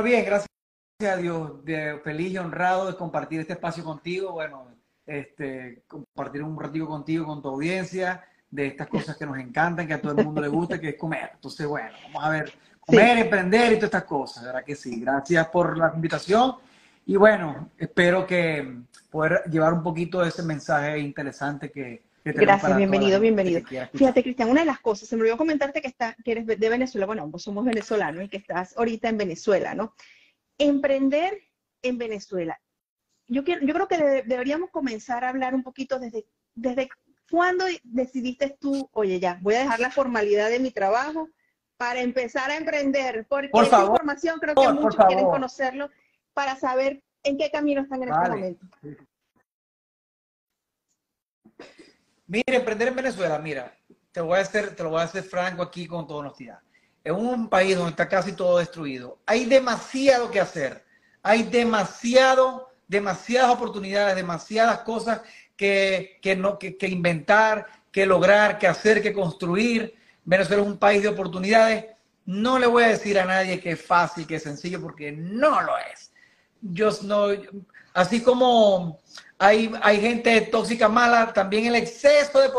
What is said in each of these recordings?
Bueno, bien, gracias a Dios, de, feliz y honrado de compartir este espacio contigo. Bueno, este, compartir un ratito contigo, con tu audiencia, de estas cosas que nos encantan, que a todo el mundo le gusta, que es comer. Entonces, bueno, vamos a ver, comer, emprender y todas estas cosas, ¿verdad que sí? Gracias por la invitación y bueno, espero que poder llevar un poquito de ese mensaje interesante que, Gracias, bienvenido, bienvenido. Fíjate, Cristian, una de las cosas, se me olvidó comentarte que, está, que eres de Venezuela, bueno, ambos somos venezolanos y que estás ahorita en Venezuela, ¿no? Emprender en Venezuela. Yo, quiero, yo creo que deberíamos comenzar a hablar un poquito desde, desde cuándo decidiste tú, oye, ya, voy a dejar la formalidad de mi trabajo para empezar a emprender, porque por esa información creo que muchos quieren conocerlo para saber en qué camino están en este momento. Mira, emprender en Venezuela, mira, te, voy a hacer, te lo voy a hacer franco aquí con toda honestidad. En un país donde está casi todo destruido, hay demasiado que hacer. Hay demasiado, demasiadas oportunidades, demasiadas cosas que, no, que, inventar, que lograr, que hacer, que construir. Venezuela es un país de oportunidades. No le voy a decir a nadie que es fácil, que es sencillo, porque no lo es. Yo no, así como hay, gente tóxica mala, también el exceso de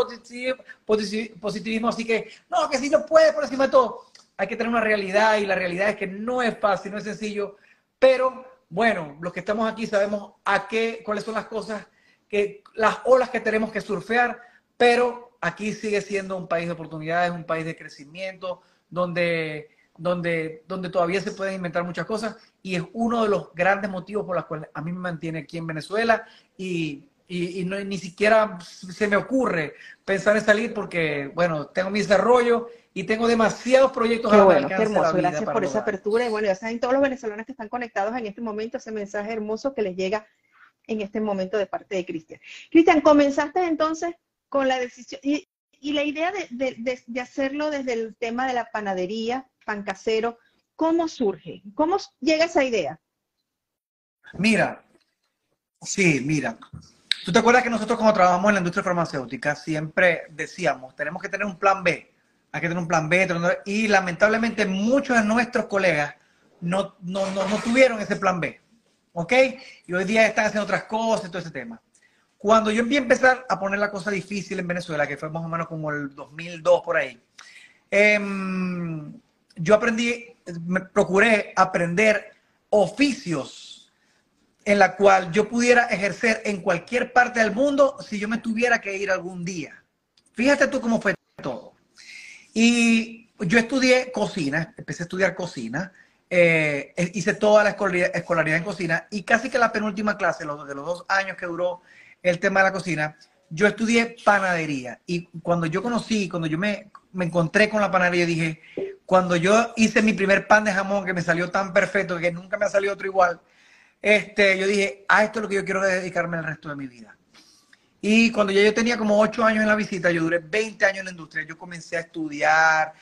positivismo, así que, no, que si no puede por encima de todo. Hay que tener una realidad y la realidad es que no es fácil, no es sencillo, pero bueno, los que estamos aquí sabemos a qué, cuáles son las cosas, que, las olas que tenemos que surfear, pero aquí sigue siendo un país de oportunidades, un país de crecimiento, donde, donde, donde todavía se pueden inventar muchas cosas y es uno de los grandes motivos por los cuales a mí me mantiene aquí en Venezuela y, y, no, ni siquiera se me ocurre pensar en salir porque, bueno, tengo mi desarrollo y tengo demasiados proyectos. Qué bueno, qué hermoso, gracias por esa apertura y bueno, ya saben todos los venezolanos que están conectados en este momento, ese mensaje hermoso que les llega en este momento de parte de Cristian. Cristian, comenzaste entonces con la decisión y, y la idea de, de, de hacerlo desde el tema de la panadería, pan casero, ¿Cómo surge? ¿Cómo llega esa idea? Mira, sí, mira. ¿Tú te acuerdas que nosotros cuando trabajamos en la industria farmacéutica siempre decíamos, tenemos que tener un plan B, hay que tener un plan B, y lamentablemente muchos de nuestros colegas no, no, no, tuvieron ese plan B, ¿ok? Y hoy día están haciendo otras cosas y todo ese tema. Cuando yo empecé a poner la cosa difícil en Venezuela, que fue más o menos como el 2002 por ahí, eh, yo aprendí, me procuré aprender oficios en la cual yo pudiera ejercer en cualquier parte del mundo si yo me tuviera que ir algún día. Fíjate tú cómo fue todo. Y yo estudié cocina, empecé a estudiar cocina, eh, hice toda la escolaridad en cocina y casi que la penúltima clase, los, de los dos años que duró el tema de la cocina, yo estudié panadería. Y cuando yo conocí, cuando yo me, me encontré con la panadería, dije, cuando yo hice mi primer pan de jamón que me salió tan perfecto que nunca me ha salido otro igual, este, yo dije, a esto es lo que yo quiero dedicarme el resto de mi vida. Y cuando ya yo tenía como ocho años en la visita, yo duré 20 años en la industria, yo comencé a estudiar,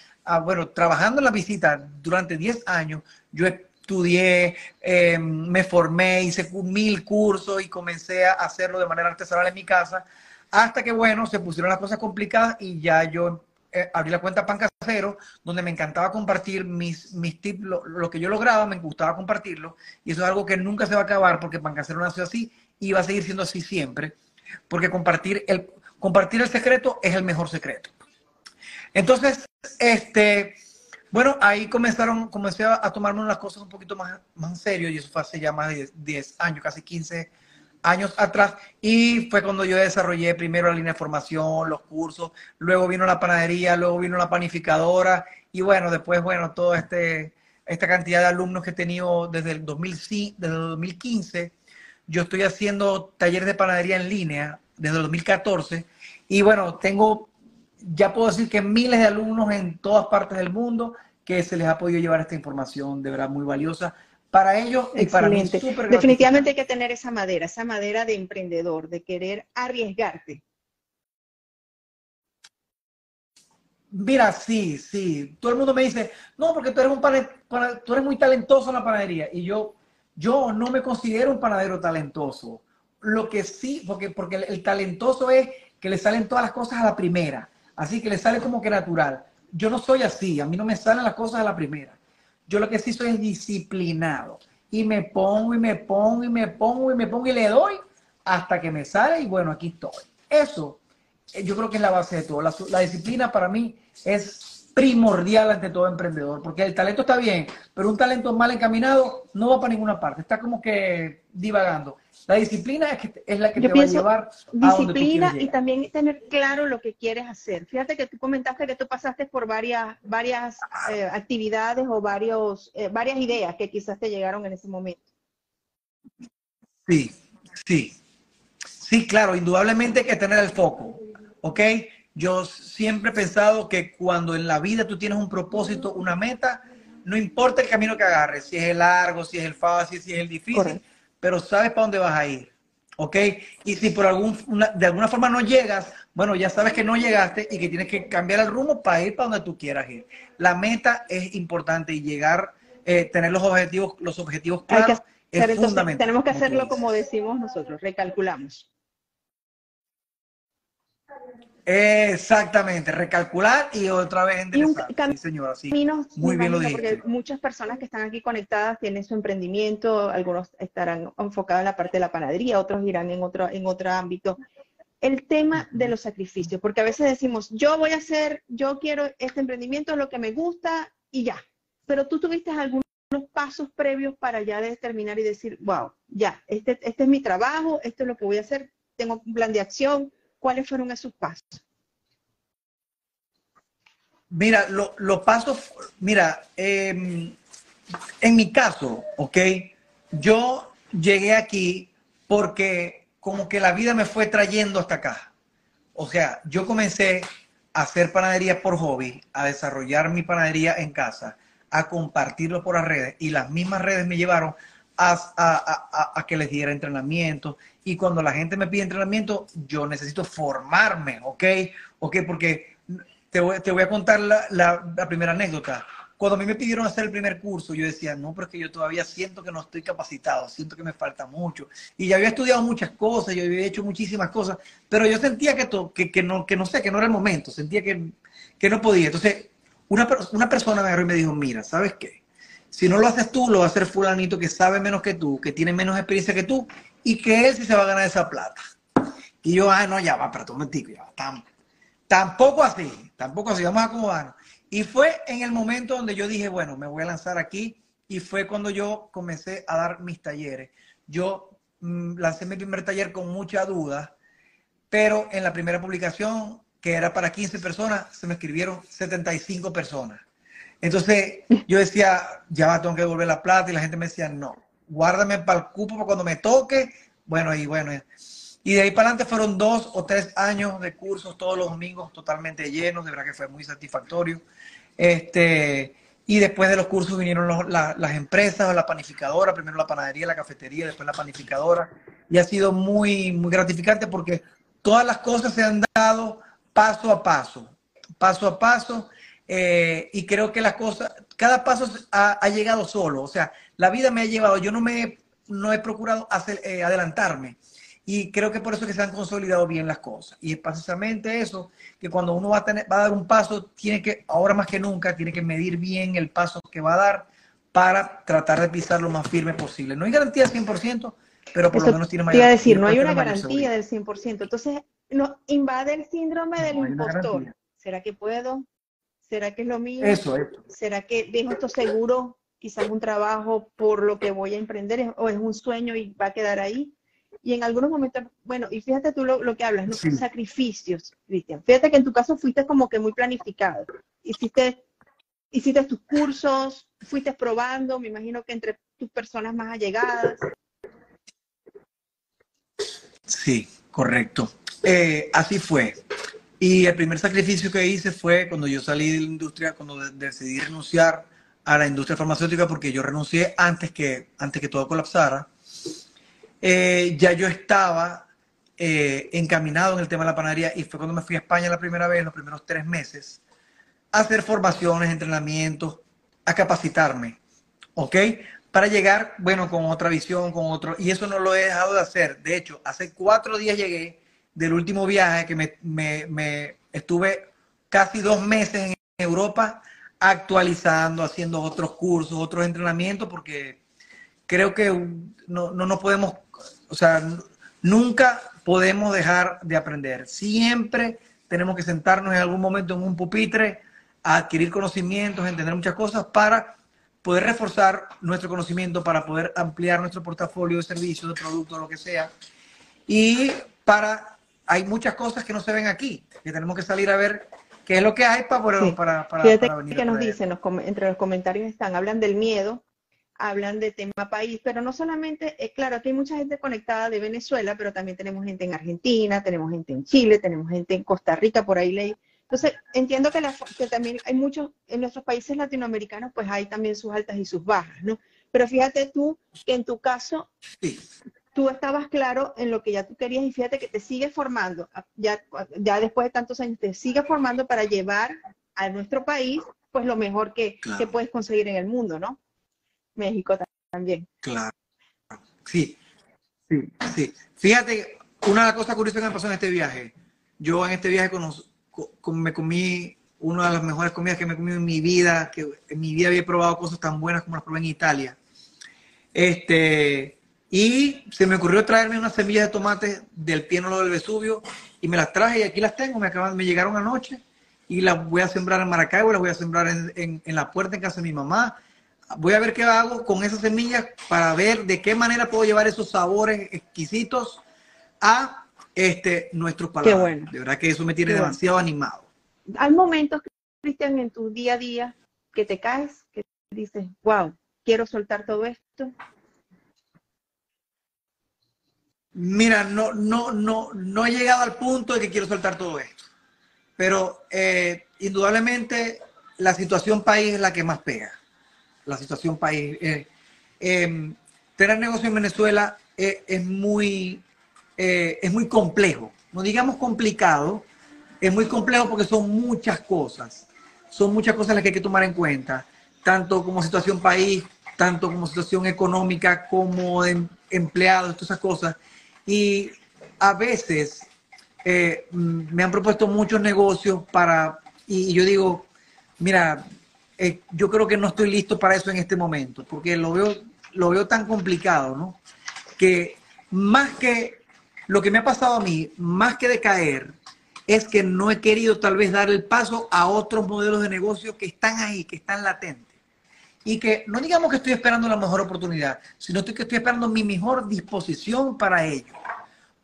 bueno, trabajando en la visita durante 10 años, yo estudié, em, me formé, hice mil cursos y comencé a hacerlo de manera artesanal en mi casa, hasta que, bueno, se pusieron las cosas complicadas y ya yo eh, abrí la cuenta Pan Casero, donde me encantaba compartir mis, mis tips, lo, que yo lograba, me gustaba compartirlo, y eso es algo que nunca se va a acabar porque Pan Casero nació así y va a seguir siendo así siempre, porque compartir el, compartir el secreto es el mejor secreto. Entonces, este, bueno, ahí comenzaron, comencé a, tomarme unas cosas un poquito más, más en serio, y eso fue hace ya más de 10 años, casi 15 años atrás y fue cuando yo desarrollé primero la línea de formación, los cursos, luego vino la panadería, luego vino la panificadora y bueno, después, bueno, toda este, esta cantidad de alumnos que he tenido desde el, 2005, desde el 2015. Yo estoy haciendo talleres de panadería en línea desde el 2014 y bueno, tengo, ya puedo decir que miles de alumnos en todas partes del mundo que se les ha podido llevar esta información de verdad muy valiosa para ellos y para mí. Definitivamente hay que tener esa madera, esa madera de emprendedor, de querer arriesgarte. Mira, sí, sí. Todo el mundo me dice, no, porque tú eres, un tú eres muy talentoso en la panadería. Y yo, yo no me considero un panadero talentoso. Lo que sí, porque, porque el talentoso es que le salen todas las cosas a la primera. Así que le sale como que natural. Yo no soy así, a mí no me salen las cosas a la primera Yo lo que sí soy es disciplinado. Y me pongo y me pongo y me pongo y me pongo y le doy hasta que me sale y bueno, aquí estoy. Eso eh, yo creo que es la base de todo. La, la disciplina para mí es primordial ante todo emprendedor, porque el talento está bien, pero un talento mal encaminado no va para ninguna parte, está como que divagando. La disciplina es, que, es la que te va a llevar a Disciplina y también tener claro lo que quieres hacer. Fíjate que tú comentaste que tú pasaste por varias, varias eh, actividades o varios, eh, varias ideas que quizás te llegaron en ese momento. Sí, sí. Sí, claro, indudablemente hay que tener el foco, ¿ok? Yo siempre he pensado que cuando en la vida tú tienes un propósito, una meta, no importa el camino que agarres, si es el largo, si es el fácil, si es el difícil, pero sabes para dónde vas a ir. ¿Ok? Y si por algún, de alguna forma no llegas, bueno, ya sabes que no llegaste y que tienes que cambiar el rumbo para ir para donde tú quieras ir. La meta es importante y llegar, eh, tener los objetivos, los objetivos claros es fundamental. Tenemos que hacerlo como decimos nosotros, recalculamos. Exactamente, recalcular y otra vez enderezar. Sí, señora, sí. Muy bien lo dijiste. Porque muchas personas que están aquí conectadas tienen su emprendimiento, algunos estarán enfocados en la parte de la panadería, otros irán en otro, en otro ámbito. El tema de los sacrificios, porque a veces decimos, yo voy a hacer, yo quiero este emprendimiento, es lo que me gusta y ya. Pero tú tuviste algunos pasos previos para ya determinar y decir, wow, ya, este, este es mi trabajo, esto es lo que voy a hacer, tengo un plan de acción, ¿Cuáles fueron esos pasos? Mira, los pasos, mira, em, en mi caso, ¿ok? Yo llegué aquí porque como que la vida me fue trayendo hasta acá. O sea, yo comencé a hacer panadería por hobby, a desarrollar mi panadería en casa, a compartirlo por las redes y las mismas redes me llevaron a, que les diera entrenamiento. Y cuando la gente me pide entrenamiento, yo necesito formarme, ¿ok? ¿Ok? Porque te voy, te voy a contar la, la, primera anécdota. Cuando a mí me pidieron hacer el primer curso, yo decía, no, pero es que yo todavía siento que no estoy capacitado, siento que me falta mucho. Y ya había estudiado muchas cosas, yo había hecho muchísimas cosas, pero yo sentía que, que, que, no, que no sé, que no era el momento, sentía que, que no podía. Entonces, una, una persona me agarró y me dijo, mira, ¿sabes qué? Si no lo haces tú, lo va a hacer fulanito que sabe menos que tú, que tiene menos experiencia que tú y que él sí se va a ganar esa plata. Y yo, ah, no, ya va, pero tú me ya va. tampoco así, tampoco así, vamos a acomodarnos. Y fue en el momento donde yo dije, bueno, me voy a lanzar aquí y fue cuando yo comencé a dar mis talleres. Yo mm, lancé mi primer taller con mucha duda, pero en la primera publicación, que era para 15 personas, se me escribieron 75 personas. Entonces yo decía, ya va, tengo que devolver la plata y la gente me decía, no, guárdame para el cupo para cuando me toque. Bueno, y bueno, y de ahí para adelante fueron dos o tres años de cursos todos los domingos totalmente llenos, de verdad que fue muy satisfactorio. Este, y después de los cursos vinieron las empresas, la panificadora, primero la panadería, la cafetería, después la panificadora. Y ha sido muy, muy gratificante porque todas las cosas se han dado paso a paso, paso a paso. Eh, y creo que las cosas, cada paso ha, llegado solo. O sea, la vida me ha llevado, yo no me no he procurado hacer, eh, adelantarme. Y creo que por eso que se han consolidado bien las cosas. Y es precisamente eso, que cuando uno va a, tener, va a dar un paso, tiene que, ahora más que nunca, tiene que medir bien el paso que va a dar para tratar de pisar lo más firme posible. No hay garantía al 100%, pero por lo menos tiene mayor. Te decir, no hay una garantía del 100%. Entonces, no, invade el síndrome del impostor. ¿Será que puedo? ¿Será que es lo mío? Eso, ¿Será que dejo esto seguro? Quizás un trabajo por lo que voy a emprender o es un sueño y va a quedar ahí. Y en algunos momentos, bueno, y fíjate tú lo, que hablas, ¿no? Sacrificios, Cristian. Fíjate que en tu caso fuiste como que muy planificado. Hiciste, hiciste tus cursos, fuiste probando, me imagino que entre tus personas más allegadas. Sí, correcto. Eh, así fue. Y el primer sacrificio que hice fue cuando yo salí de la industria, cuando decidí renunciar a la industria farmacéutica, porque yo renuncié antes que, antes que todo colapsara. Eh, ya yo estaba eh, encaminado en el tema de la panadería y fue cuando me fui a España la primera vez, los primeros tres meses, a hacer formaciones, entrenamientos, a capacitarme, ¿ok? Para llegar, bueno, con otra visión, con otro, y eso no lo he dejado de hacer. De hecho, hace cuatro días llegué del último viaje que me, estuve casi dos meses en Europa actualizando, haciendo otros cursos, otros entrenamientos, porque creo que no, no nos podemos, o sea, nunca podemos dejar de aprender. Siempre tenemos que sentarnos en algún momento en un pupitre a adquirir conocimientos, entender muchas cosas para poder reforzar nuestro conocimiento, para poder ampliar nuestro portafolio de servicios, de productos, lo que sea. Y para, hay muchas cosas que no se ven aquí, que tenemos que salir a ver qué es lo que hay para, poder, para, para, venir que nos dicen, entre los comentarios están, hablan del miedo, hablan de tema país, pero no solamente, eh, claro, aquí hay mucha gente conectada de Venezuela, pero también tenemos gente en Argentina, tenemos gente en Chile, tenemos gente en Costa Rica, por ahí leí. Entonces, entiendo que, que también hay muchos, en nuestros países latinoamericanos, pues hay también sus altas y sus bajas, ¿no? Pero fíjate tú que en tu caso, tú estabas claro en lo que ya tú querías y fíjate que te sigues formando, ya, ya después de tantos años, te sigues formando para llevar a nuestro país, pues lo mejor que, que puedes conseguir en el mundo, ¿no? México también. Claro. Sí, sí, sí. Fíjate, una de las cosas curiosas que me pasó en este viaje, yo en este viaje me comí una de las mejores comidas que me he comido en mi vida, que en mi vida había probado cosas tan buenas como las probé en Italia. Este, y se me ocurrió traerme unas semillas de tomate del piénolo del Vesubio y me las traje y aquí las tengo, me, acaban, me llegaron anoche y las voy a sembrar en Maracaibo, las voy a sembrar en, en la puerta en casa de mi mamá voy a ver qué hago con esas semillas para ver de qué manera puedo llevar esos sabores exquisitos a este, nuestros paladares. De verdad que eso me tiene demasiado animado. Hay momentos, Cristian, en tu día a día que te caes, que dices, wow, quiero soltar todo esto. Mira, no, no, no, no he llegado al punto de que quiero soltar todo esto. Pero eh, indudablemente la situación país es la que más pega la situación país. Eh, em, tener negocio en Venezuela eh, es, muy, es muy complejo, no digamos complicado, es muy complejo porque son muchas cosas, son muchas cosas las que hay que tomar en cuenta, tanto como situación país, tanto como situación económica, como de empleados, todas esas cosas. Y a veces me han propuesto muchos negocios para, y yo digo, mira, eh, yo creo que no estoy listo para eso en este momento, porque lo veo, lo veo tan complicado, ¿no? Que más que lo que me ha pasado a mí, más que de caer, es que no he querido tal vez dar el paso a otros modelos de negocio que están ahí, que están latentes. Y que no digamos que estoy esperando la mejor oportunidad, sino que estoy esperando mi mejor disposición para ello.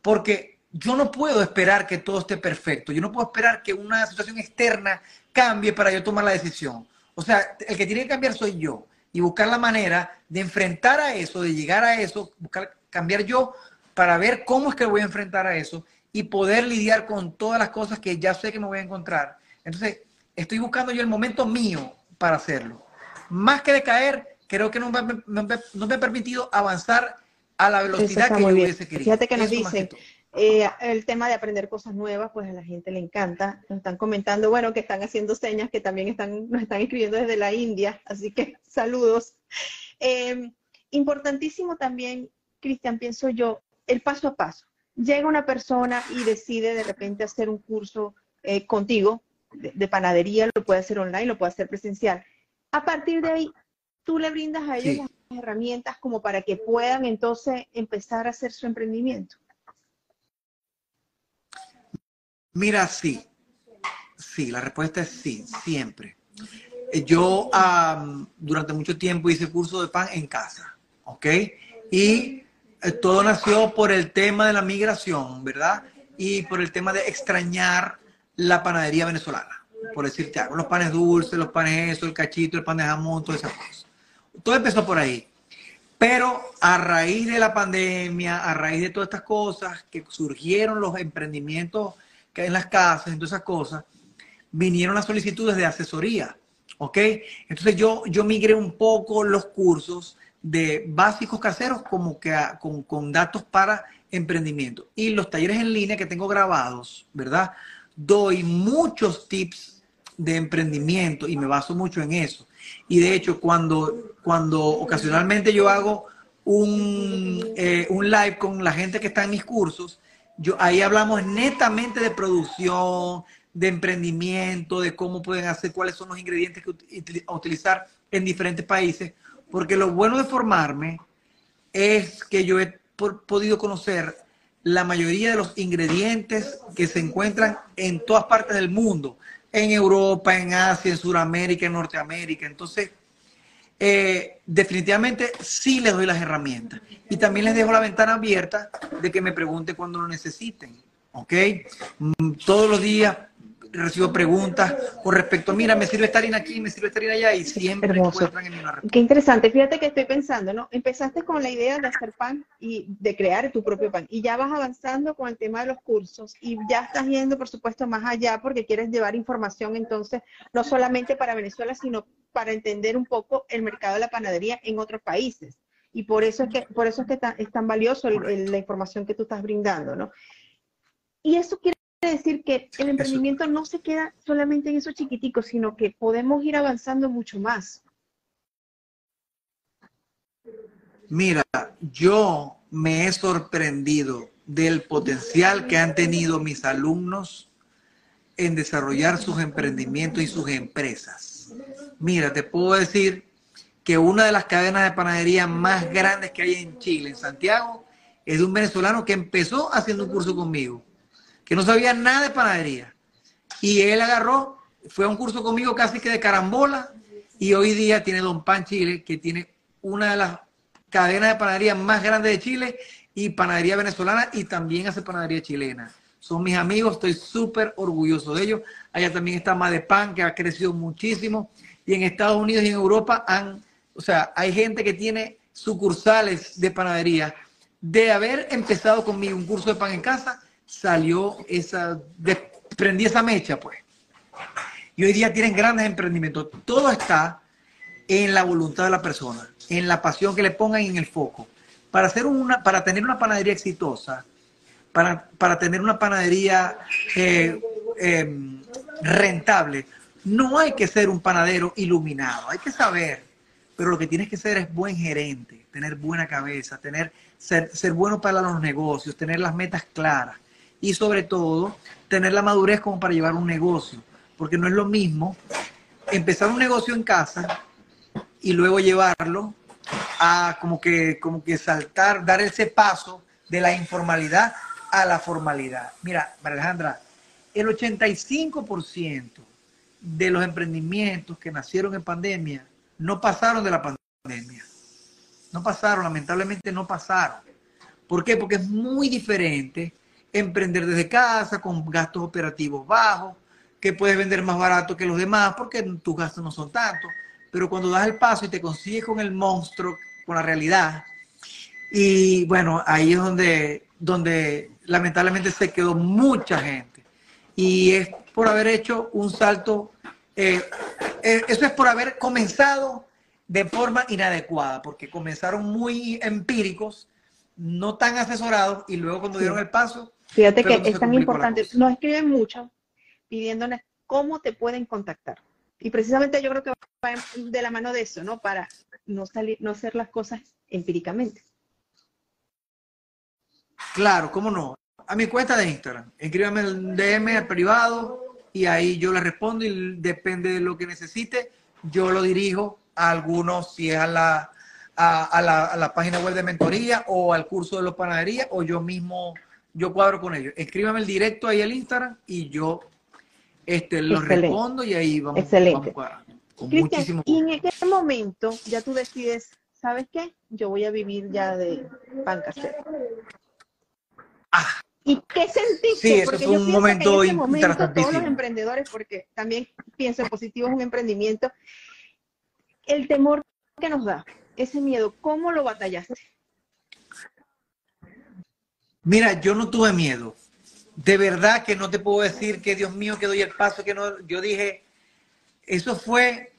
Porque yo no puedo esperar que todo esté perfecto. Yo no puedo esperar que una situación externa cambie para yo tomar la decisión. O sea, el que tiene que cambiar soy yo y buscar la manera de enfrentar a eso, de llegar a eso, buscar cambiar yo para ver cómo es que voy a enfrentar a eso y poder lidiar con todas las cosas que ya sé que me voy a encontrar. Entonces, estoy buscando yo el momento mío para hacerlo. Más que de caer, creo que no me, no me ha permitido avanzar a la velocidad que yo hubiese querido. Fíjate que nos dicen, eh, el tema de aprender cosas nuevas, pues a la gente le encanta. Nos están comentando, bueno, que están haciendo señas, que también están, nos están escribiendo desde la India, así que saludos. Em, importantísimo también, Cristian, pienso yo, el paso a paso. Llega una persona y decide de repente hacer un curso eh, contigo de, panadería, lo puede hacer online, lo puede hacer presencial. A partir de ahí, tú le brindas a ellos las herramientas como para que puedan entonces empezar a hacer su emprendimiento. Mira, sí. Sí, la respuesta es sí, siempre. Eh, yo durante mucho tiempo hice curso de pan en casa, ¿ok? Y eh, todo nació por el tema de la migración, ¿verdad? Y por el tema de extrañar la panadería venezolana. Por decirte algo, los panes dulces, los panes eso, el cachito, el pan de jamón, todas esas cosas. Todo empezó por ahí. Pero a raíz de la pandemia, a raíz de todas estas cosas que surgieron los emprendimientos que en las casas, en todas esas cosas, vinieron las solicitudes de asesoría, ¿ok? Entonces yo, yo migré un poco los cursos de básicos caseros como que con, con datos para emprendimiento. Y los talleres en línea que tengo grabados, ¿verdad? Doy muchos tips de emprendimiento y me baso mucho en eso. Y de hecho, cuando, cuando ocasionalmente yo hago un, eh, un live con la gente que está en mis cursos, yo, ahí hablamos netamente de producción, de emprendimiento, de cómo pueden hacer, cuáles son los ingredientes que utilizar en diferentes países, porque lo bueno de formarme es que yo he podido conocer la mayoría de los ingredientes que se encuentran en todas partes del mundo, en Europa, en Asia, en Sudamérica, en Norteamérica. Entonces, eh, definitivamente sí les doy las herramientas. Y también les dejo la ventana abierta de que me pregunte cuando lo necesiten. ¿Ok? Mm, todos los días recibo preguntas con respecto, mira, me sirve estar aquí, me sirve estar allá y siempre encuentran en una respuesta. Qué interesante. Fíjate que estoy pensando, ¿no? Empezaste con la idea de hacer pan y de crear tu propio pan y ya vas avanzando con el tema de los cursos y ya estás yendo, por supuesto, más allá porque quieres llevar información entonces, no solamente para Venezuela, sino para entender un poco el mercado de la panadería en otros países. Y por eso es que, por eso es, que es tan valioso la información que tú estás brindando, ¿no? Y eso quiere decir que el emprendimiento no se queda solamente en eso chiquitico, sino que podemos ir avanzando mucho más. Mira, yo me he sorprendido del potencial que han tenido mis alumnos en desarrollar sus emprendimientos y sus empresas. Mira, te puedo decir que una de las cadenas de panadería más grandes que hay en Chile, en Santiago, es de un venezolano que empezó haciendo un curso conmigo que no sabía nada de panadería. Y él agarró, fue a un curso conmigo casi que de carambola y hoy día tiene Don Pan Chile, que tiene una de las cadenas de panadería más grandes de Chile y panadería venezolana y también hace panadería chilena. Son mis amigos, estoy súper orgulloso de ellos. Allá también está Pan, que ha crecido muchísimo. Y en Estados Unidos y en Europa han, o sea, hay gente que tiene sucursales de panadería. De haber empezado conmigo un curso de pan en casa, salió esa, prendí esa mecha, pues. Y hoy día tienen grandes emprendimientos. Todo está en la voluntad de la persona, en la pasión que le pongan en el foco. Para, hacer una, para tener una panadería exitosa, para, para tener una panadería eh, em, rentable, no hay que ser un panadero iluminado, hay que saber, pero lo que tienes que ser es buen gerente, tener buena cabeza, tener, ser, ser bueno para los negocios, tener las metas claras y sobre todo tener la madurez como para llevar un negocio, porque no es lo mismo empezar un negocio en casa y luego llevarlo a como que, como que saltar, dar ese paso de la informalidad a la formalidad. Mira, María Alejandra, el 85% de los emprendimientos que nacieron en pandemia no pasaron de la pandemia. No pasaron, lamentablemente no pasaron. ¿Por qué? Porque es muy diferente emprender desde casa con gastos operativos bajos, que puedes vender más barato que los demás porque tus gastos no son tantos, pero cuando das el paso y te consigues con el monstruo, con la realidad, y bueno, ahí es donde, donde lamentablemente se quedó mucha gente. Y es por haber hecho un salto, eh, eh, eso es por haber comenzado de forma inadecuada, porque comenzaron muy empíricos, no tan asesorados, y luego cuando dieron el paso, Fíjate que es tan importante. Nos escriben mucho pidiéndonos cómo te pueden contactar. Y precisamente yo creo que va de la mano de eso, ¿no? Para no, salir, no hacer las cosas empíricamente. Claro, cómo no. A mi cuenta de Instagram. Escríbame el DM al privado y ahí yo le respondo y depende de lo que necesite, yo lo dirijo a algunos, si es a la, a, la, a la página web de mentoría o al curso de los panadería o yo mismo yo cuadro con ellos. Escríbame el directo ahí al Instagram y yo este, lo respondo y ahí vamos, Excelente. Con muchísimo... Y en qué momento ya tú decides, ¿sabes qué? Yo voy a vivir ya de pan casero. Ah. ¿Y qué sentiste? Sí, eso es un momento, que momento todos los emprendedores, porque también pienso en positivo es un emprendimiento, el temor que nos da, ese miedo, ¿cómo lo batallaste? Mira, yo no tuve miedo. De verdad que no te puedo decir que Dios mío que doy el paso, que no. Yo dije, eso fue,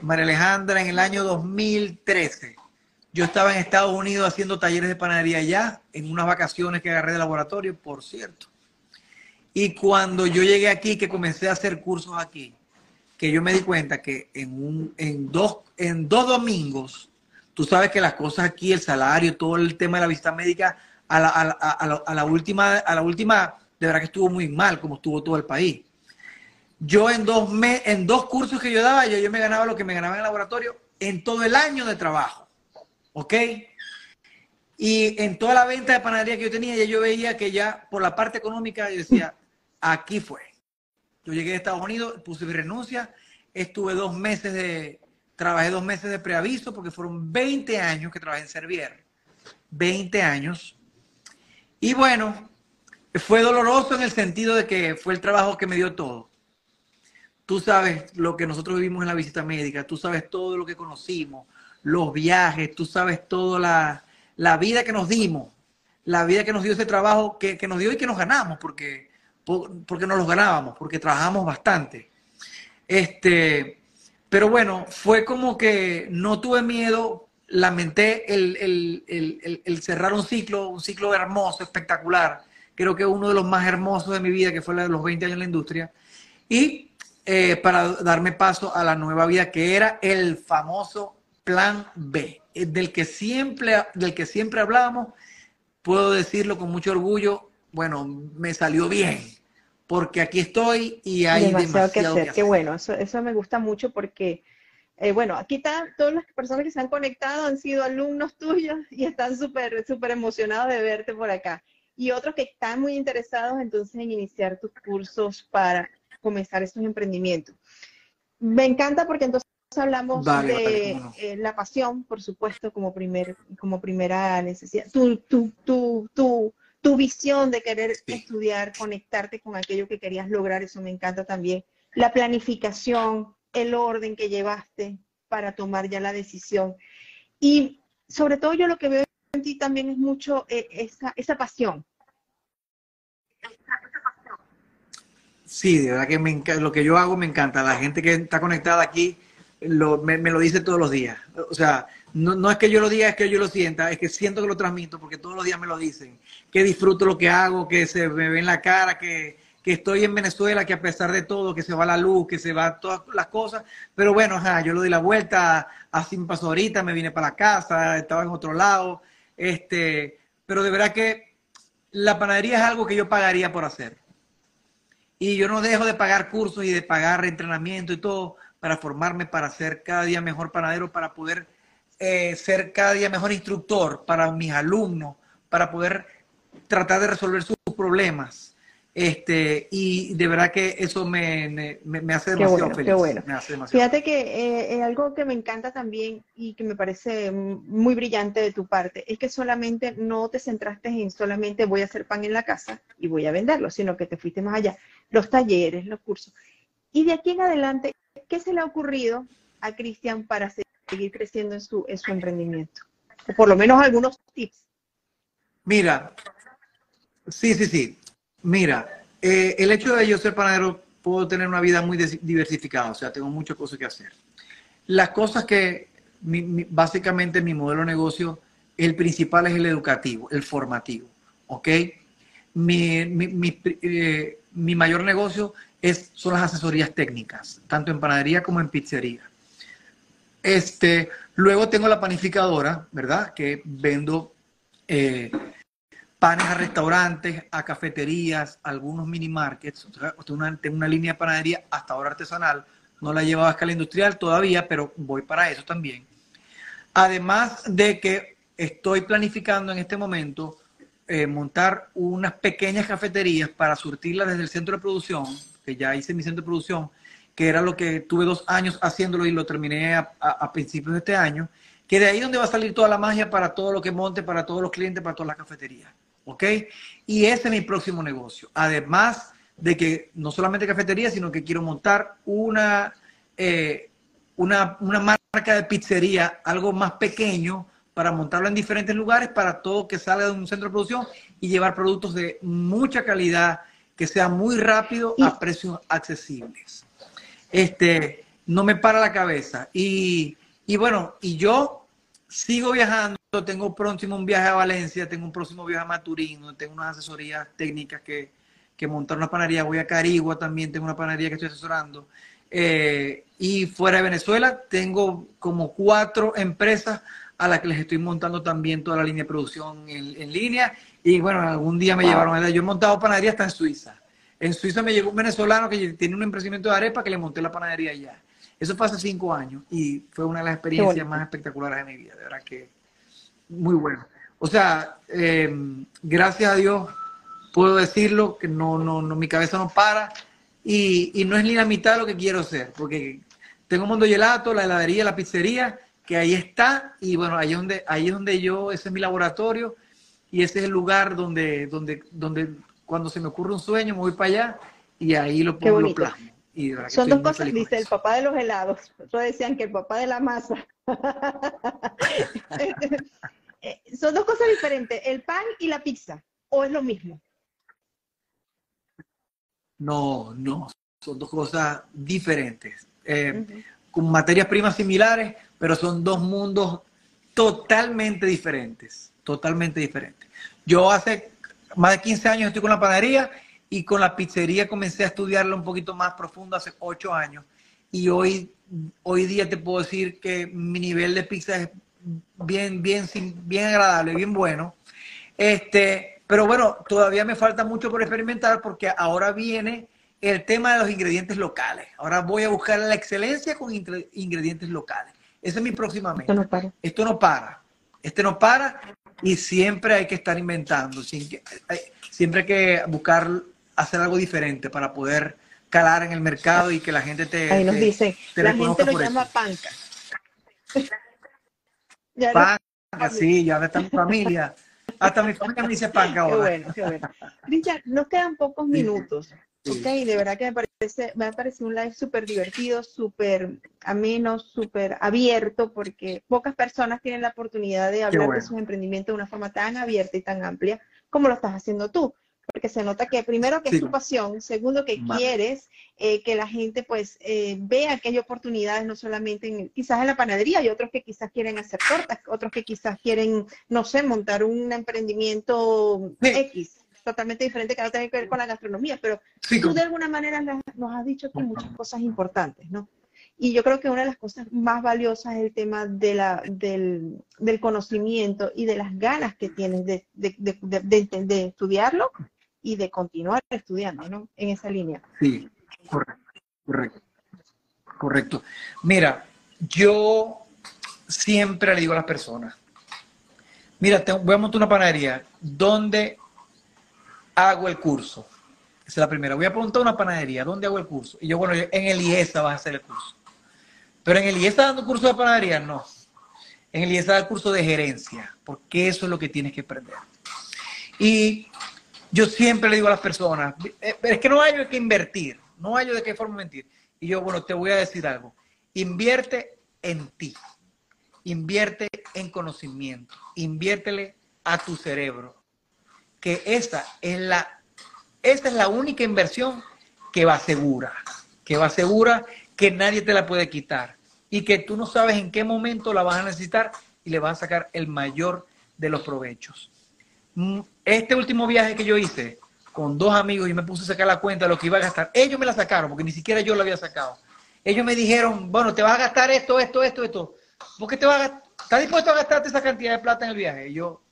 María Alejandra, en el año 2013. Yo estaba en Estados Unidos haciendo talleres de panadería allá, en unas vacaciones que agarré de laboratorio, por cierto. Y cuando yo llegué aquí, que comencé a hacer cursos aquí, que yo me di cuenta que en, un, en, dos, en dos domingos, tú sabes que las cosas aquí, el salario, todo el tema de la vista médica, a la, última, a la última, de verdad que estuvo muy mal, como estuvo todo el país. Yo en dos, en dos cursos que yo daba, yo, yo me ganaba lo que me ganaba en el laboratorio en todo el año de trabajo. ¿Ok? Y en toda la venta de panadería que yo tenía, ya yo veía que ya por la parte económica, yo decía, aquí fue. Yo llegué a Estados Unidos, puse mi renuncia, estuve dos meses de, trabajé dos meses de preaviso porque fueron 20 años que trabajé en Servier. 20 años. Y bueno, fue doloroso en el sentido de que fue el trabajo que me dio todo. Tú sabes lo que nosotros vivimos en la visita médica, tú sabes todo lo que conocimos, los viajes, tú sabes toda la, la vida que nos dimos, la vida que nos dio ese trabajo que, que nos dio y que nos ganamos, porque, porque nos los ganábamos, porque trabajamos bastante. Este, pero bueno, fue como que no tuve miedo, lamenté el, el, el, el, cerrar un ciclo, un ciclo hermoso, espectacular. Creo que uno de los más hermosos de mi vida, que fue la de los 20 años en la industria. Y eh, para darme paso a la nueva vida, que era el famoso plan B, eh, del que siempre, del que siempre hablábamos, puedo decirlo con mucho orgullo, bueno, me salió bien, porque aquí estoy y hay demasiado, que, hacer. Qué bueno, eso, eso me gusta mucho porque, eh, bueno, aquí están todas las personas que se han conectado, han sido alumnos tuyos y están súper, súper emocionados de verte por acá. Y otros que están muy interesados entonces en iniciar tus cursos para comenzar estos emprendimientos. Me encanta porque entonces hablamos de eh, la pasión, por supuesto, como, primer, como primera necesidad. Tu, tu, tu, tu, tu visión de querer estudiar, conectarte con aquello que querías lograr, eso me encanta también. La planificación, el orden que llevaste para tomar ya la decisión. Y sobre todo yo lo que veo en ti también es mucho eh, esa, esa pasión. Sí, de verdad que me lo que yo hago me encanta. La gente que está conectada aquí me, lo dice todos los días. O sea, no, es que yo lo diga, es que yo lo sienta, es que siento que lo transmito porque todos los días me lo dicen. Que disfruto lo que hago, que se me ve en la cara, que, estoy en Venezuela, que a pesar de todo, que se va la luz, que se va todas las cosas. Pero bueno, ajá, yo lo di la vuelta, así me pasó ahorita, me vine para la casa, estaba en otro lado. Este, pero de verdad que la panadería es algo que yo pagaría por hacer. Y yo no dejo de pagar cursos y de pagar entrenamiento y todo para formarme, para ser cada día mejor panadero, para poder eh, ser cada día mejor instructor para mis alumnos, para poder tratar de resolver sus problemas. Este, y de verdad que eso me, me, hace demasiado feliz. Qué bueno. Fíjate que eh, es algo que me encanta también y que me parece muy brillante de tu parte, es que solamente no te centraste en solamente voy a hacer pan en la casa y voy a venderlo, sino que te fuiste más allá. Los talleres, los cursos. Y de aquí en adelante, ¿qué se le ha ocurrido a Cristian para seguir creciendo en su, en su emprendimiento? O por lo menos algunos tips. Mira, sí, sí, sí. Mira, eh, el hecho de yo ser panadero, puedo tener una vida muy diversificada, o sea, tengo muchas cosas que hacer. Las cosas que, básicamente mi modelo de negocio, el principal es el educativo, el formativo, ¿ok? Mi, mi, eh, mi mayor negocio son las asesorías técnicas, tanto en panadería como en pizzería. Este, luego tengo la panificadora, ¿verdad? Que vendo eh, panes a restaurantes, a cafeterías, algunos mini markets. tengo, una, línea de panadería hasta ahora artesanal. No la he llevado a escala industrial todavía, pero voy para eso también. Además de que estoy planificando en este momento eh, montar unas pequeñas cafeterías para surtirlas desde el centro de producción que ya hice mi centro de producción, que era lo que tuve dos años haciéndolo y lo terminé a, principios de este año, que de ahí donde va a salir toda la magia para todo lo que monte, para todos los clientes, para todas las cafeterías. ¿Ok? Y ese es mi próximo negocio. Además de que no solamente cafetería, sino que quiero montar una, eh, una, una marca de pizzería, algo más pequeño, para montarlo en diferentes lugares, para todo que salga de un centro de producción y llevar productos de mucha calidad, que sea muy rápido a precios accesibles. Este, no me para la cabeza. Y, bueno, y yo sigo viajando, tengo próximo un viaje a Valencia, tengo un próximo viaje a Maturín, tengo unas asesorías técnicas que, que montar una panadería, voy a Carigua también, tengo una panadería que estoy asesorando. Eh, y fuera de Venezuela tengo como cuatro empresas a las que les estoy montando también toda la línea de producción en, en línea y bueno, algún día me llevaron a Yo he montado panadería hasta en Suiza. En Suiza me llegó un venezolano que tiene un emprendimiento de arepa que le monté la panadería allá. Eso fue hace cinco años y fue una de las experiencias más espectaculares de mi vida, de verdad que muy bueno. O sea, em, gracias a Dios puedo decirlo, que no, no, no, mi cabeza no para y, y no es ni la mitad de lo que quiero ser, porque tengo Mundo Gelato, la heladería, la pizzería, que ahí está, y bueno, ahí es donde, ahí es donde yo, ese es mi laboratorio, y ese es el lugar donde, donde, donde cuando se me ocurre un sueño me voy para allá y ahí lo pongo, lo plasmo. Y Son dos cosas, dice el papá de los helados, otros decían que el papá de la masa. Eh, son dos cosas diferentes, el pan y la pizza, o es lo mismo. No, no, son dos cosas diferentes. Eh, con materias primas similares, pero son dos mundos totalmente diferentes, totalmente diferentes. Yo hace más de 15 años estoy con la panadería y con la pizzería comencé a estudiarla un poquito más profundo hace 8 años. Y hoy, hoy día te puedo decir que mi nivel de pizza es bien, bien, bien agradable, bien bueno. Este, pero bueno, todavía me falta mucho por experimentar porque ahora viene el tema de los ingredientes locales. Ahora voy a buscar la excelencia con ingredientes locales. Esa es mi próxima meta. Esto no para. Esto no para. Este no para y siempre hay que estar inventando. Siempre hay que buscar hacer algo diferente para poder calar en el mercado y que la gente te. Ahí nos dice, la gente lo llama panca. panca, sí, ya está mi familia. Hasta mi familia me dice panca ahora. Qué bueno, qué bueno. Richard, nos quedan pocos minutos. Ok, de verdad que me parece, me parece un live súper divertido, súper ameno, súper abierto, porque pocas personas tienen la oportunidad de hablar de sus emprendimientos de una forma tan abierta y tan amplia como lo estás haciendo tú. Porque se nota que primero que es tu pasión, segundo que quieres eh, que la gente pues eh, vea que hay oportunidades no solamente en, quizás en la panadería, hay otros que quizás quieren hacer tortas, otros que quizás quieren, no sé, montar un emprendimiento X totalmente diferente que no tiene que ver con la gastronomía, pero tú de alguna manera nos has dicho que muchas cosas importantes, ¿no? Y yo creo que una de las cosas más valiosas es el tema de la, del, conocimiento y de las ganas que tienes de, de, estudiarlo y de continuar estudiando, ¿no? En esa línea. Sí, correcto, correcto. Correcto. Mira, yo siempre le digo a las personas, mira, voy a montar una panadería donde hago el curso? Esa es la primera. Voy a preguntar una panadería, ¿dónde hago el curso? Y yo, bueno, en el IESA vas a hacer el curso. Pero en el IESA dando curso de panadería, no. En el IESA da el curso de gerencia, porque eso es lo que tienes que aprender. Y yo siempre le digo a las personas, eh, es que no hay que invertir, no hay de qué forma mentir. Y yo, bueno, te voy a decir algo. Invierte en ti. Invierte en conocimiento. Inviértele a tu cerebro que esta es la, esta es la única inversión que va segura, que va segura, que nadie te la puede quitar y que tú no sabes en qué momento la vas a necesitar y le vas a sacar el mayor de los provechos. Mm, este último viaje que yo hice con dos amigos y me puse a sacar la cuenta de lo que iba a gastar, ellos me la sacaron porque ni siquiera yo la había sacado. Ellos me dijeron, bueno, te vas a gastar esto, esto, esto, esto. ¿Por qué te vas a ¿Estás dispuesto a gastarte esa cantidad de plata en el viaje? Yo,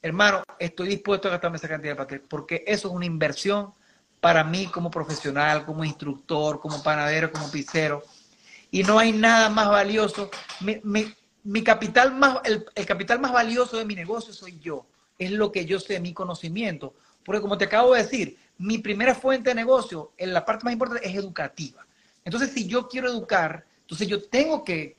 hermano, estoy dispuesto a gastarme esa cantidad de plata porque eso es una inversión para mí como profesional, como instructor, como panadero, como pizzero. Y no hay nada más valioso. Mi, capital más, el, capital más valioso de mi negocio soy yo. Es lo que yo sé, mi conocimiento. Porque como te acabo de decir, mi primera fuente de negocio, en la parte más importante, es educativa. Entonces, si yo quiero educar, entonces yo tengo que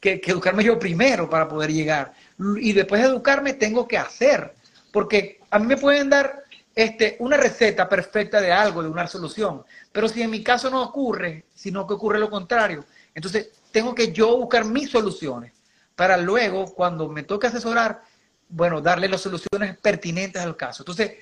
que, educarme yo primero para poder llegar. Y después de educarme tengo que hacer. Porque a mí me pueden dar este, una receta perfecta de algo, de una solución. Pero si en mi caso no ocurre, sino que ocurre lo contrario, entonces tengo que yo buscar mis soluciones para luego, cuando me toque asesorar, bueno, darle las soluciones pertinentes al caso. Entonces,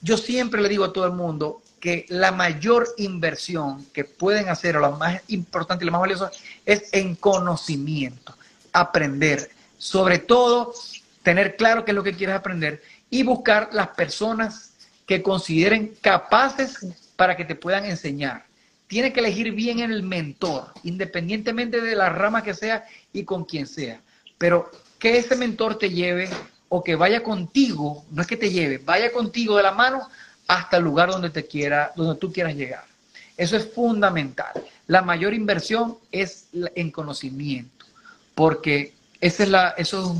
yo siempre le digo a todo el mundo que la mayor inversión que pueden hacer, o la más importante y la más valiosa, es en conocimiento, aprender. Sobre todo, tener claro qué es lo que quieres aprender y buscar las personas que consideren capaces para que te puedan enseñar. Tienes que elegir bien el mentor, independientemente de la rama que sea y con quien sea. Pero que ese mentor te lleve o que vaya contigo, no es que te lleve, vaya contigo de la mano hasta el lugar donde te quiera, donde tú quieras llegar. Eso es fundamental. La mayor inversión es en conocimiento, porque esa es la, eso,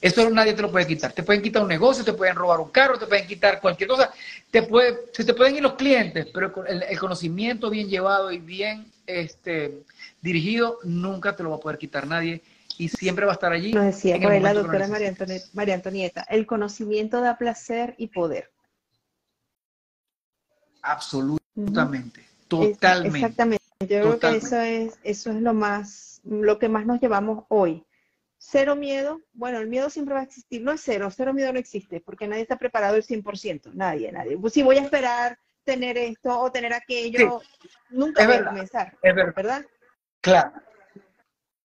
eso nadie te lo puede quitar. Te pueden quitar un negocio, te pueden robar un carro, te pueden quitar cualquier cosa. Te puede, se te pueden ir los clientes, pero el, el conocimiento bien llevado y bien este, dirigido nunca te lo va a poder quitar nadie y siempre va a estar allí. Nos decía por la doctora María Antonieta, María Antonieta, el conocimiento da placer y poder. Absolutamente, totalmente. Exactamente. Yo creo que eso es, eso es lo más, lo que más nos llevamos hoy. Cero miedo, bueno, el miedo siempre va a existir, no es cero, cero miedo no existe, porque nadie está preparado el 100%, nadie, nadie. Pues si voy a esperar tener esto o tener aquello, nunca voy a comenzar, es verdad. ¿verdad? Claro.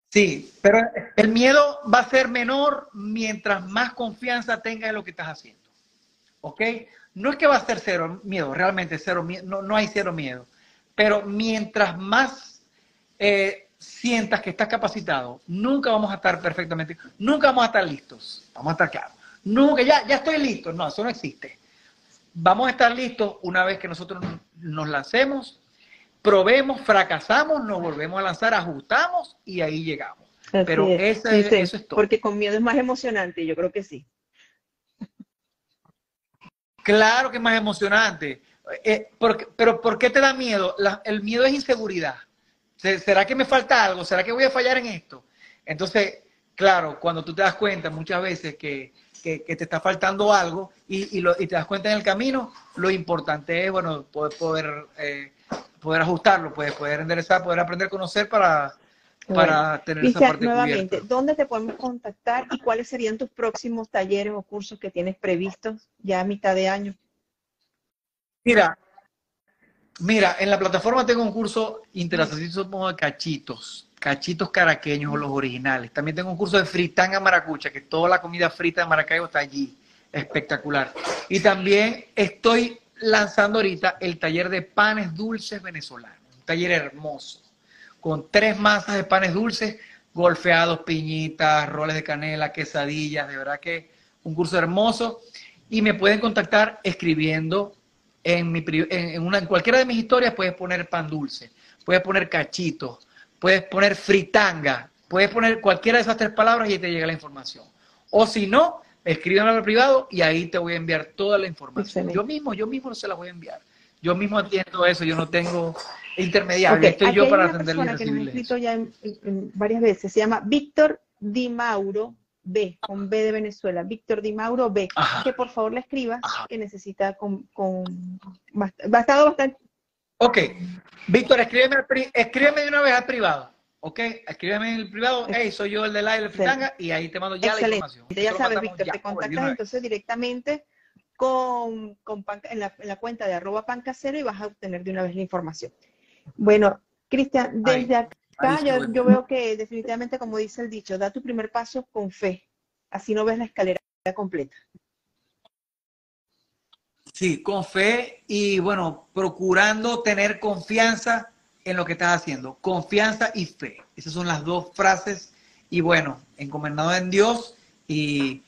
Sí, pero el miedo va a ser menor mientras más confianza tengas en lo que estás haciendo. ¿Ok? No es que va a ser cero miedo, realmente cero miedo, no, no hay cero miedo. Pero mientras más eh, sientas que estás capacitado, nunca vamos a estar perfectamente, nunca vamos a estar listos. Vamos a estar claros. Nunca, ya, ya estoy listo. No, eso no existe. Vamos a estar listos una vez que nosotros nos lancemos probemos, fracasamos, nos volvemos a lanzar, ajustamos y ahí llegamos. Pero eso es todo. Porque con miedo es más emocionante, yo creo que sí. Claro que es más emocionante. Eh, pero ¿por qué te da miedo? el miedo es inseguridad. ¿Será que me falta algo? ¿Será que voy a fallar en esto? Entonces, claro, cuando tú te das cuenta muchas veces que, te está faltando algo y, te das cuenta en el camino, lo importante es, bueno, poder, poder eh, poder ajustarlo, puedes poder enderezar, poder aprender a conocer para, para tener esa parte nuevamente, ¿dónde te podemos contactar y cuáles serían tus próximos talleres o cursos que tienes previstos ya a mitad de año? Mira, mira, en la plataforma tengo un curso interesante de cachitos, cachitos caraqueños o los originales. También tengo un curso de fritanga maracucha, que toda la comida frita de Maracaibo está allí. Espectacular. Y también estoy lanzando ahorita el taller de panes dulces venezolanos, un taller hermoso, con tres masas de panes dulces, golfeados, piñitas, roles de canela, quesadillas, de verdad que un curso hermoso. Y me pueden contactar escribiendo en, mi, en, una, en cualquiera de mis historias, puedes poner pan dulce, puedes poner cachitos, puedes poner fritanga, puedes poner cualquiera de esas tres palabras y te llega la información. O si no, escríbeme al privado y ahí te voy a enviar toda la información. Yo mismo, yo mismo se la voy a enviar. Yo mismo entiendo eso, yo no tengo intermediario, estoy yo para una persona que nos ha escrito ya varias veces, se llama Víctor Di Mauro B, con B de Venezuela, Víctor Di Mauro B, que por favor le escriba, que necesita con, con bastante. Ok, Víctor, escríbeme, escríbeme de una vez al privado. Ok, escríbeme en el privado, hey, soy yo el de la Fritanga, y ahí te mando ya la información. Ya sabes, Víctor, te contactas entonces directamente con, con en, la, en, la, cuenta de arroba pancasero y vas a obtener de una vez la información. Bueno, Cristian, desde acá yo, yo, veo que definitivamente, como dice el dicho, da tu primer paso con fe, así no ves la escalera completa. Sí, con fe y bueno, procurando tener confianza en lo que estás haciendo. Confianza y fe. Esas son las dos frases. Y bueno, encomendado en Dios y,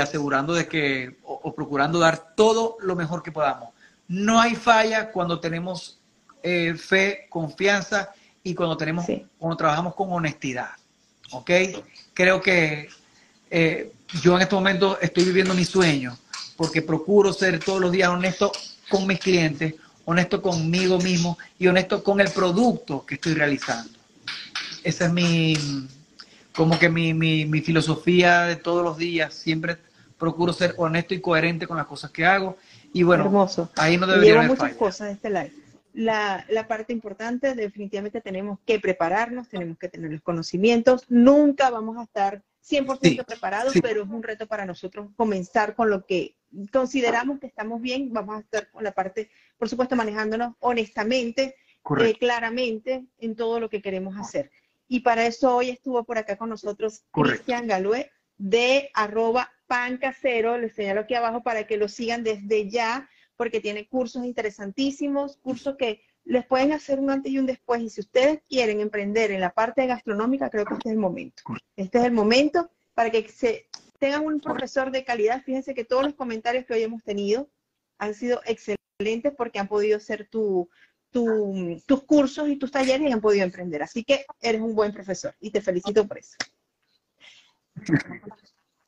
asegurando de que, o, procurando dar todo lo mejor que podamos. No hay falla cuando tenemos eh, fe, confianza y cuando tenemos, cuando trabajamos con honestidad. ¿Ok? Creo que eh, yo en este momento estoy viviendo mi sueño porque procuro ser todos los días honesto con mis clientes, honesto conmigo mismo y honesto con el producto que estoy realizando. Esa es mi, como que mi, mi, filosofía de todos los días. Siempre procuro ser honesto y coherente con las cosas que hago. Y bueno, Hermoso. ahí no debería haber muchas cosas este live. La, la, parte importante, definitivamente tenemos que prepararnos, tenemos que tener los conocimientos. Nunca vamos a estar 100% preparados, pero es un reto para nosotros comenzar con lo que consideramos que estamos bien. Vamos a estar con la parte por supuesto manejándonos honestamente, eh, claramente en todo lo que queremos hacer. Y para eso hoy estuvo por acá con nosotros Cristian Galué de arroba pancasero, les señalo aquí abajo para que lo sigan desde ya, porque tiene cursos interesantísimos, cursos que les pueden hacer un antes y un después. Y si ustedes quieren emprender en la parte gastronómica, creo que este es el momento. Este es el momento para que se tengan un profesor de calidad. Fíjense que todos los comentarios que hoy hemos tenido han sido excelentes porque han podido ser tu, tus cursos y tus talleres y han podido emprender. Así que eres un buen profesor y te felicito por eso.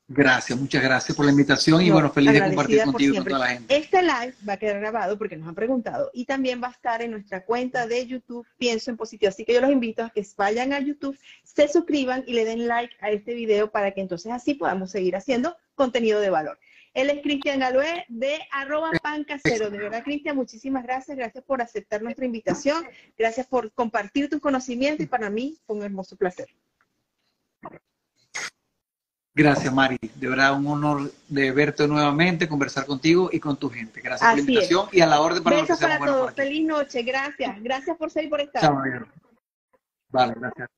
Gracias, muchas gracias por la invitación y bueno, feliz de compartir contigo con toda la gente. Este live va a quedar grabado porque nos han preguntado y también va a estar en nuestra cuenta de YouTube, Pienso en Positivo. Así que yo los invito a que vayan a YouTube, se suscriban y le den like a este video para que entonces así podamos seguir haciendo contenido de valor. Él es Cristian Galoé de arroba pancasero. De verdad, Cristian, muchísimas gracias. Gracias por aceptar nuestra invitación. Gracias por compartir tu conocimiento y para mí fue un hermoso placer. Gracias, Mari. De verdad, un honor de verte nuevamente, conversar contigo y con tu gente. Gracias por la invitación y a la orden para Besos para todos. Feliz noche. Gracias. Gracias por seguir por estar. Chao, Vale, gracias.